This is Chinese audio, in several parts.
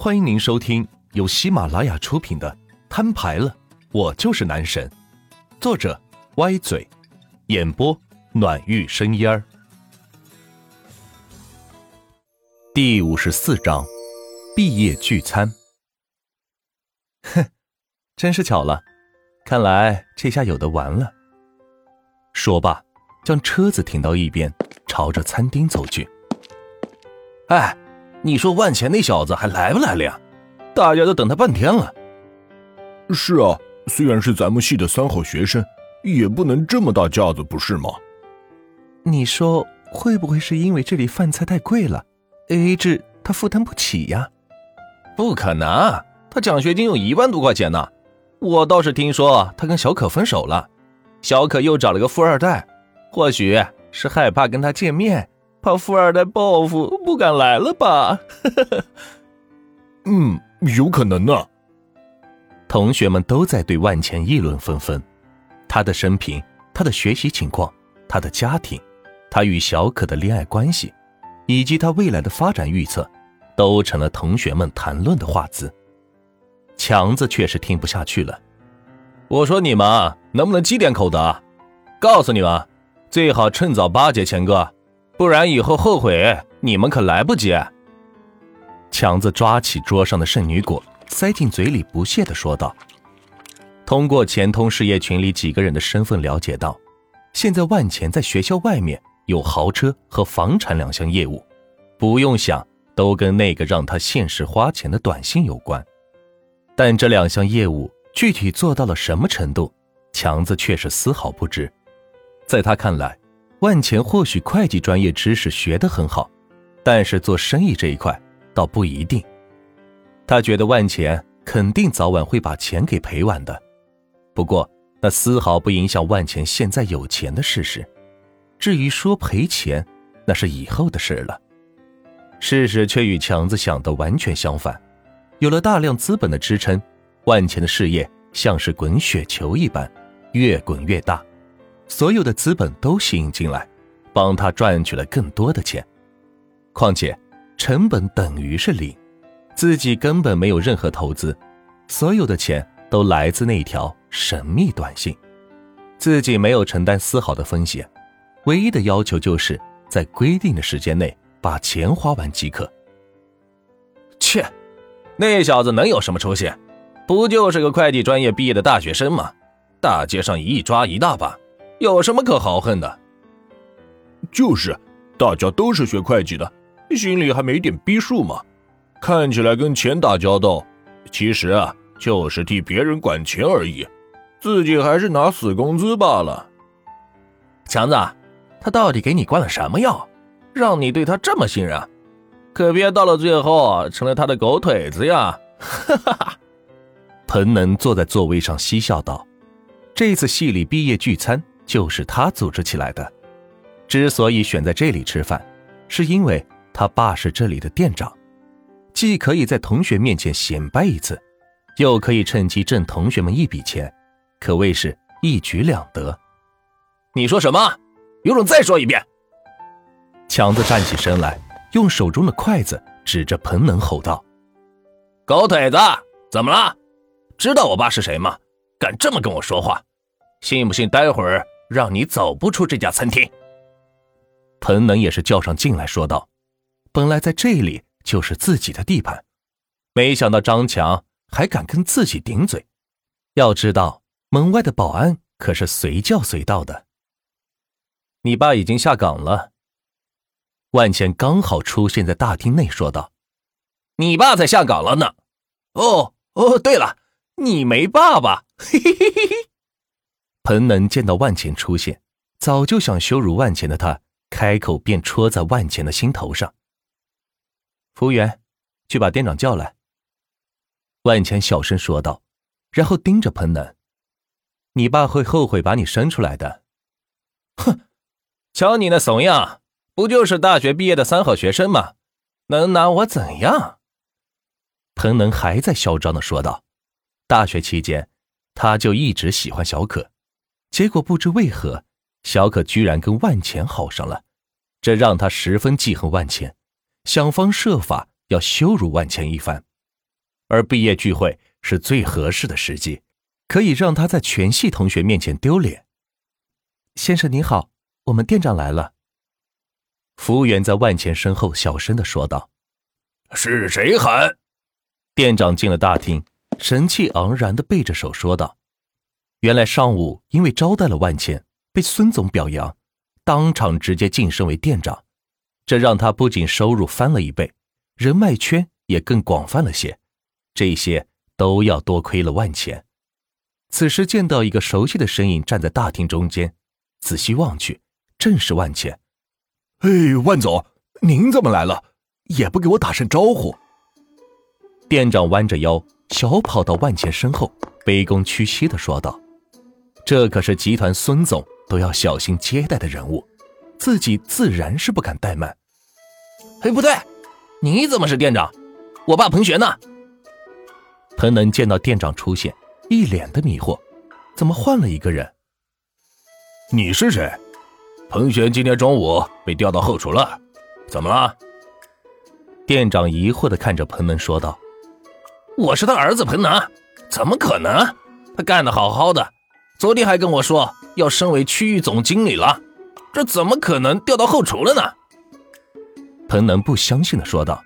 欢迎您收听由喜马拉雅出品的《摊牌了，我就是男神》，作者歪嘴，演播暖玉生烟儿。第五十四章，毕业聚餐。哼，真是巧了，看来这下有的玩了。说罢，将车子停到一边，朝着餐厅走去。哎。你说万钱那小子还来不来了呀？大家都等他半天了。是啊，虽然是咱们系的三好学生，也不能这么大架子，不是吗？你说会不会是因为这里饭菜太贵了，A A 制他负担不起呀？不可能，他奖学金有一万多块钱呢。我倒是听说他跟小可分手了，小可又找了个富二代，或许是害怕跟他见面。怕富二代报复，不敢来了吧？嗯，有可能呢。同学们都在对万钱议论纷纷，他的生平、他的学习情况、他的家庭、他与小可的恋爱关系，以及他未来的发展预测，都成了同学们谈论的话题。强子却是听不下去了。我说你们能不能积点口德？告诉你们，最好趁早巴结钱哥。不然以后后悔，你们可来不及。强子抓起桌上的圣女果，塞进嘴里，不屑的说道：“通过钱通事业群里几个人的身份了解到，现在万钱在学校外面有豪车和房产两项业务，不用想，都跟那个让他限时花钱的短信有关。但这两项业务具体做到了什么程度，强子却是丝毫不知。在他看来。”万钱或许会计专业知识学得很好，但是做生意这一块倒不一定。他觉得万钱肯定早晚会把钱给赔完的，不过那丝毫不影响万钱现在有钱的事实。至于说赔钱，那是以后的事了。事实却与强子想的完全相反，有了大量资本的支撑，万钱的事业像是滚雪球一般，越滚越大。所有的资本都吸引进来，帮他赚取了更多的钱。况且，成本等于是零，自己根本没有任何投资，所有的钱都来自那条神秘短信，自己没有承担丝毫的风险，唯一的要求就是在规定的时间内把钱花完即可。切，那小子能有什么出息？不就是个会计专业毕业的大学生吗？大街上一抓一大把。有什么可豪横的？就是，大家都是学会计的，心里还没点逼数吗？看起来跟钱打交道，其实啊，就是替别人管钱而已，自己还是拿死工资罢了。强子，他到底给你灌了什么药，让你对他这么信任？可别到了最后成了他的狗腿子呀！哈哈哈。彭能坐在座位上嬉笑道：“这次系里毕业聚餐。”就是他组织起来的。之所以选在这里吃饭，是因为他爸是这里的店长，既可以在同学面前显摆一次，又可以趁机挣同学们一笔钱，可谓是一举两得。你说什么？有种再说一遍！强子站起身来，用手中的筷子指着彭能吼道：“狗腿子，怎么了？知道我爸是谁吗？敢这么跟我说话？信不信待会儿？”让你走不出这家餐厅。彭能也是较上劲来说道：“本来在这里就是自己的地盘，没想到张强还敢跟自己顶嘴。要知道，门外的保安可是随叫随到的。”你爸已经下岗了。万钱刚好出现在大厅内，说道：“你爸才下岗了呢。”哦哦，对了，你没爸爸。嘿嘿嘿嘿嘿。彭能见到万钱出现，早就想羞辱万钱的他，开口便戳在万钱的心头上。服务员，去把店长叫来。万钱小声说道，然后盯着彭能：“你爸会后悔把你生出来的。”哼，瞧你那怂样，不就是大学毕业的三好学生吗？能拿我怎样？彭能还在嚣张的说道：“大学期间，他就一直喜欢小可。”结果不知为何，小可居然跟万钱好上了，这让他十分记恨万钱，想方设法要羞辱万钱一番。而毕业聚会是最合适的时机，可以让他在全系同学面前丢脸。先生您好，我们店长来了。服务员在万钱身后小声的说道：“是谁喊？”店长进了大厅，神气昂然的背着手说道：“原来上午因为招待了万钱，被孙总表扬，当场直接晋升为店长，这让他不仅收入翻了一倍，人脉圈也更广泛了些。这些都要多亏了万钱。”此时见到一个熟悉的身影站在大厅中间，仔细望去，正是万钱。哎，万总，您怎么来了？也不给我打声招呼。店长弯着腰，小跑到万钱身后，卑躬屈膝的说道：“这可是集团孙总都要小心接待的人物，自己自然是不敢怠慢。”哎，不对，你怎么是店长？我爸彭璇呢？彭能见到店长出现，一脸的迷惑，怎么换了一个人？你是谁？彭璇今天中午被调到后厨了，怎么了？店长疑惑的看着彭能说道：“我是他儿子彭能，怎么可能？他干的好好的，昨天还跟我说要升为区域总经理了，这怎么可能调到后厨了呢？”彭能不相信的说道：“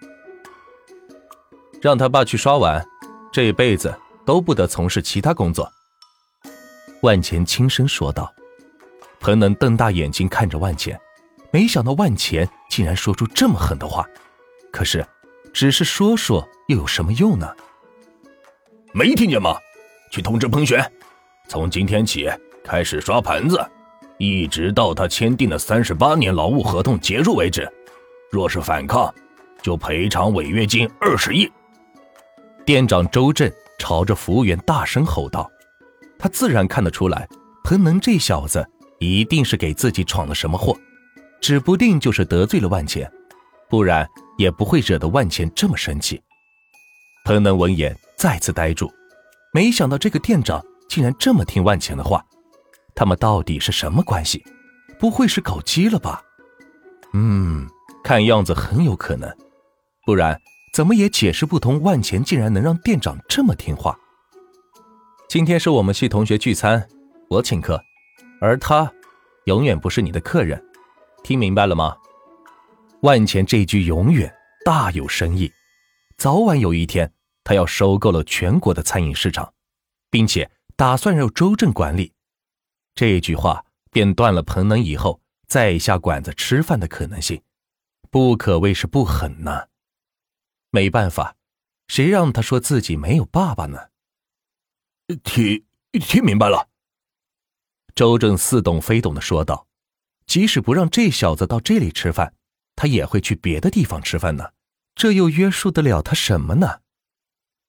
让他爸去刷碗，这辈子都不得从事其他工作。”万钱轻声说道。彭能瞪大眼睛看着万钱，没想到万钱竟然说出这么狠的话。可是，只是说说又有什么用呢？没听见吗？去通知彭璇，从今天起开始刷盘子，一直到他签订的三十八年劳务合同结束为止。若是反抗，就赔偿违约金二十亿。店长周震朝着服务员大声吼道：“他自然看得出来，彭能这小子。”一定是给自己闯了什么祸，指不定就是得罪了万钱，不然也不会惹得万钱这么生气。彭能闻言再次呆住，没想到这个店长竟然这么听万钱的话，他们到底是什么关系？不会是搞基了吧？嗯，看样子很有可能，不然怎么也解释不通万钱竟然能让店长这么听话。今天是我们系同学聚餐，我请客。而他，永远不是你的客人，听明白了吗？万钱这句“永远”大有深意，早晚有一天，他要收购了全国的餐饮市场，并且打算让周正管理。这句话便断了彭能以后再下馆子吃饭的可能性，不可谓是不狠呐。没办法，谁让他说自己没有爸爸呢？听听明白了。周正似懂非懂的说道：“即使不让这小子到这里吃饭，他也会去别的地方吃饭呢。这又约束得了他什么呢？”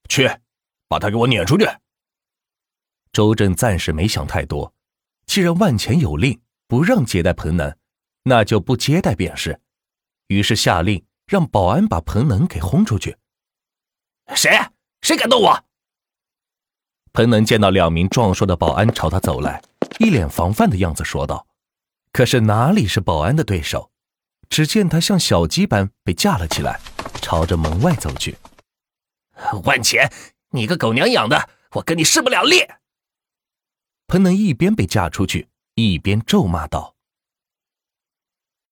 去，把他给我撵出去。周正暂时没想太多，既然万钱有令不让接待彭能，那就不接待便是。于是下令让保安把彭能给轰出去。谁？谁敢动我？彭能见到两名壮硕的保安朝他走来。一脸防范的样子说道：“可是哪里是保安的对手？只见他像小鸡般被架了起来，朝着门外走去。万钱，你个狗娘养的，我跟你势不两立！”彭能一边被架出去，一边咒骂道。